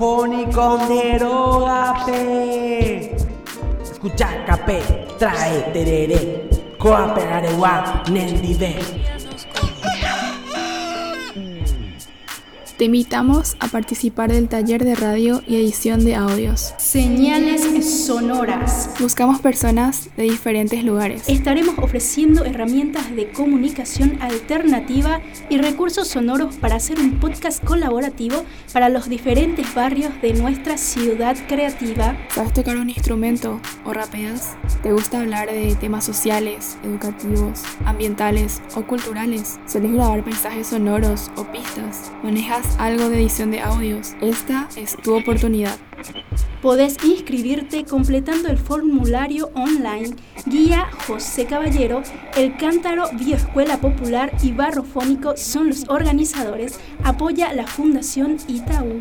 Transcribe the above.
escondero gape. Escucha capé, trae tereré, coape arewa, nendive. Te invitamos a participar del taller de radio y edición de audios. Señales sonoras. Buscamos personas de diferentes lugares. Estaremos ofreciendo herramientas de comunicación alternativa y recursos sonoros para hacer un podcast colaborativo para los diferentes barrios de nuestra ciudad creativa. ¿Sabes tocar un instrumento o rapeas? ¿Te gusta hablar de temas sociales, educativos, ambientales o culturales? ¿Sueles grabar mensajes sonoros o pistas? ¿Manejas algo de edición de audios, esta es tu oportunidad. Podés inscribirte completando el formulario online Guía José Caballero, El Cántaro Bioescuela Popular y Barrofónico son los organizadores. Apoya la Fundación Itaú.